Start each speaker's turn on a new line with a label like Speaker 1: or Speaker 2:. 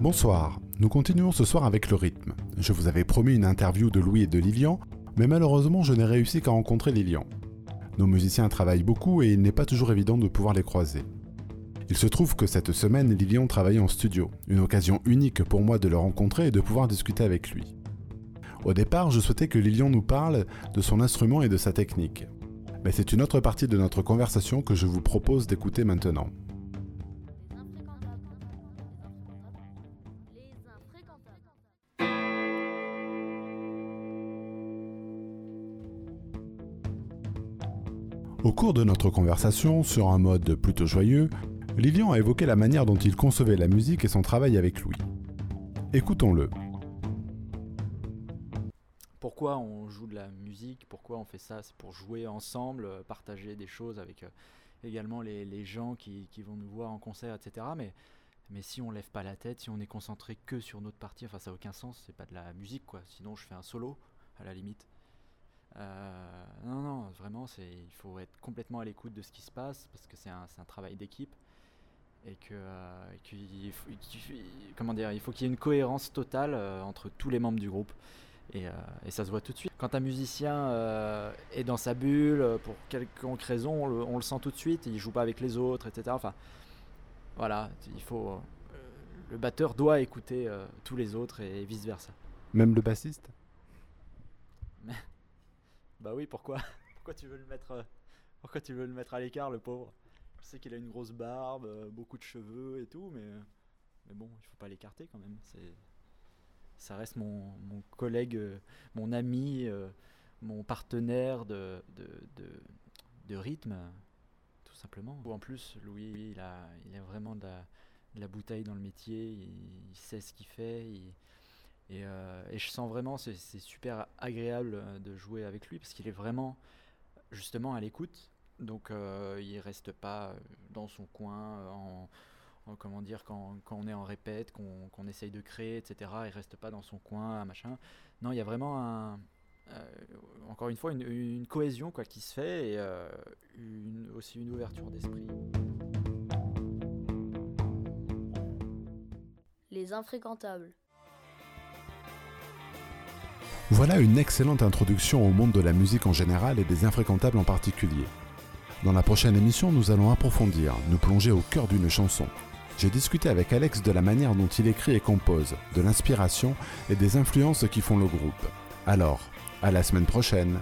Speaker 1: Bonsoir, nous continuons ce soir avec le rythme. Je vous avais promis une interview de Louis et de Lilian, mais malheureusement je n'ai réussi qu'à rencontrer Lilian. Nos musiciens travaillent beaucoup et il n'est pas toujours évident de pouvoir les croiser. Il se trouve que cette semaine, Lilian travaillait en studio, une occasion unique pour moi de le rencontrer et de pouvoir discuter avec lui. Au départ, je souhaitais que Lilian nous parle de son instrument et de sa technique. Mais c'est une autre partie de notre conversation que je vous propose d'écouter maintenant. Au cours de notre conversation, sur un mode plutôt joyeux, Lilian a évoqué la manière dont il concevait la musique et son travail avec Louis. Écoutons-le.
Speaker 2: pourquoi on joue de la musique, pourquoi on fait ça, c'est pour jouer ensemble, euh, partager des choses avec euh, également les, gens qui, vont nous voir en concert, etc. Mais, mais si on lève pas la tête, si on est concentré que sur notre partie, enfin ça n'a aucun sens, c'est pas de la musique quoi. Sinon je fais un solo à la limite. Euh, non, non, vraiment, il faut être complètement à l'écoute de ce qui se passe parce que c'est un, travail d'équipe et que, euh, qu'il faut, comment dire, il faut qu'il y ait une cohérence totale euh, entre tous les membres du groupe. Et, et ça se voit tout de suite. Quand un musicien est dans sa bulle, pour quelconque raison, on le, on le sent tout de suite, il joue pas avec les autres, etc. Enfin, voilà, il faut. le batteur doit écouter tous les autres et vice versa.
Speaker 1: Même le bassiste?
Speaker 2: Bah oui, pourquoi Pourquoi tu veux le mettre euh, Pourquoi tu veux le mettre à l'écart, le pauvre? Je sais qu'il a une grosse barbe, euh, beaucoup de cheveux et tout, mais mais bon, il faut pas l'écarter quand même. C'est ça reste mon, mon collègue, euh, mon ami, mon partenaire de, de, de, rythme, tout simplement. En plus, Louis, il a, il a vraiment de la, de la bouteille dans le métier, il, sait ce qu'il fait, et, euh, et je sens vraiment, c'est super agréable euh, de jouer avec lui parce qu'il est vraiment justement à l'écoute. Donc il reste pas dans son coin en, en- comment dire quand, on est en répète, qu'on essaye de créer, etc. Il reste pas dans son coin, machin. Non, il y a vraiment euh, encore une fois une, cohésion quoi qui se fait et aussi une ouverture d'esprit.
Speaker 3: Les infréquentables.
Speaker 1: Voilà une excellente introduction au monde de la musique en général et des infréquentables en particulier. Dans la prochaine émission, nous allons approfondir, nous plonger au cœur d'une chanson. J'ai discuté avec Alex de la manière dont il écrit et compose, de l'inspiration et des influences qui font le groupe. Alors, à la semaine prochaine